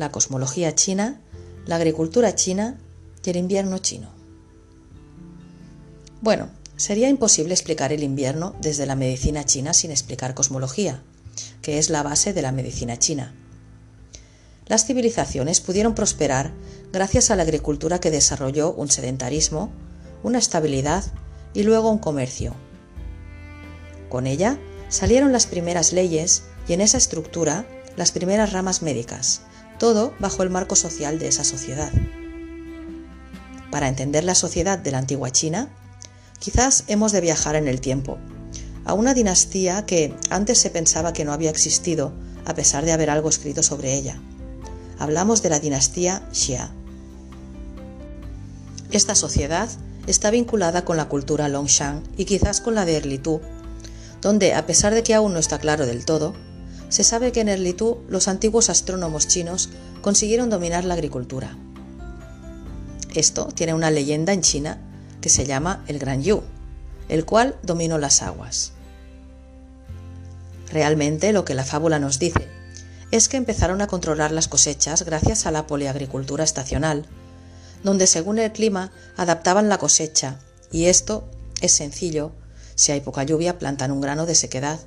la cosmología china, la agricultura china y el invierno chino. Bueno, sería imposible explicar el invierno desde la medicina china sin explicar cosmología, que es la base de la medicina china. Las civilizaciones pudieron prosperar gracias a la agricultura que desarrolló un sedentarismo, una estabilidad y luego un comercio. Con ella salieron las primeras leyes y en esa estructura las primeras ramas médicas, todo bajo el marco social de esa sociedad. Para entender la sociedad de la antigua China, quizás hemos de viajar en el tiempo, a una dinastía que antes se pensaba que no había existido a pesar de haber algo escrito sobre ella. Hablamos de la dinastía Xia. Esta sociedad está vinculada con la cultura Longshan y quizás con la de Erlitu, donde, a pesar de que aún no está claro del todo, se sabe que en Erlitu los antiguos astrónomos chinos consiguieron dominar la agricultura. Esto tiene una leyenda en China que se llama el Gran Yu, el cual dominó las aguas. Realmente lo que la fábula nos dice es que empezaron a controlar las cosechas gracias a la poliagricultura estacional, donde según el clima adaptaban la cosecha, y esto es sencillo, si hay poca lluvia plantan un grano de sequedad,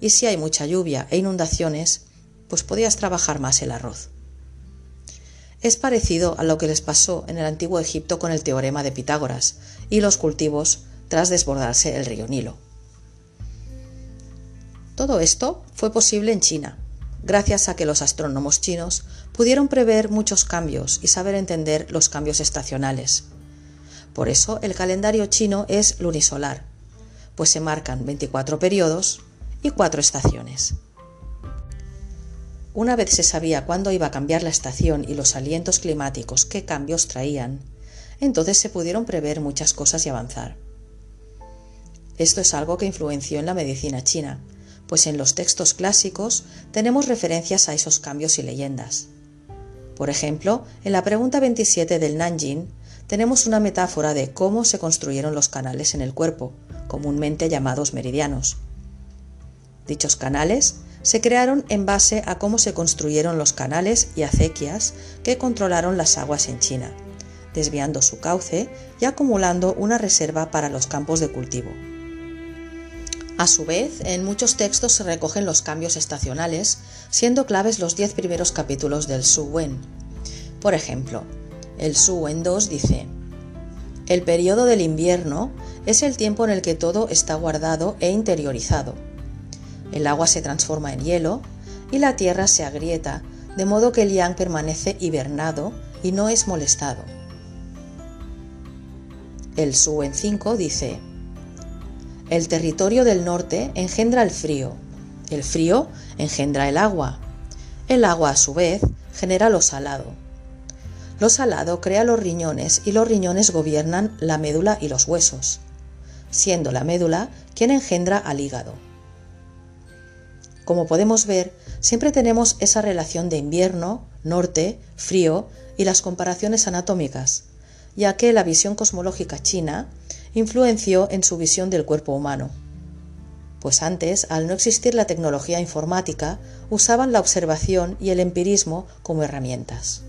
y si hay mucha lluvia e inundaciones, pues podías trabajar más el arroz. Es parecido a lo que les pasó en el antiguo Egipto con el teorema de Pitágoras y los cultivos tras desbordarse el río Nilo. Todo esto fue posible en China, gracias a que los astrónomos chinos pudieron prever muchos cambios y saber entender los cambios estacionales. Por eso el calendario chino es lunisolar, pues se marcan 24 periodos y 4 estaciones. Una vez se sabía cuándo iba a cambiar la estación y los alientos climáticos qué cambios traían, entonces se pudieron prever muchas cosas y avanzar. Esto es algo que influenció en la medicina china, pues en los textos clásicos tenemos referencias a esos cambios y leyendas. Por ejemplo, en la pregunta 27 del Nanjing tenemos una metáfora de cómo se construyeron los canales en el cuerpo, comúnmente llamados meridianos. Dichos canales se crearon en base a cómo se construyeron los canales y acequias que controlaron las aguas en China, desviando su cauce y acumulando una reserva para los campos de cultivo. A su vez, en muchos textos se recogen los cambios estacionales, siendo claves los diez primeros capítulos del Su Wen. Por ejemplo, el Su Wen 2 dice: El periodo del invierno es el tiempo en el que todo está guardado e interiorizado el agua se transforma en hielo y la tierra se agrieta, de modo que el yang permanece hibernado y no es molestado. El Su en 5 dice, el territorio del norte engendra el frío, el frío engendra el agua, el agua a su vez genera lo salado. Lo salado crea los riñones y los riñones gobiernan la médula y los huesos, siendo la médula quien engendra al hígado. Como podemos ver, siempre tenemos esa relación de invierno, norte, frío y las comparaciones anatómicas, ya que la visión cosmológica china influenció en su visión del cuerpo humano. Pues antes, al no existir la tecnología informática, usaban la observación y el empirismo como herramientas.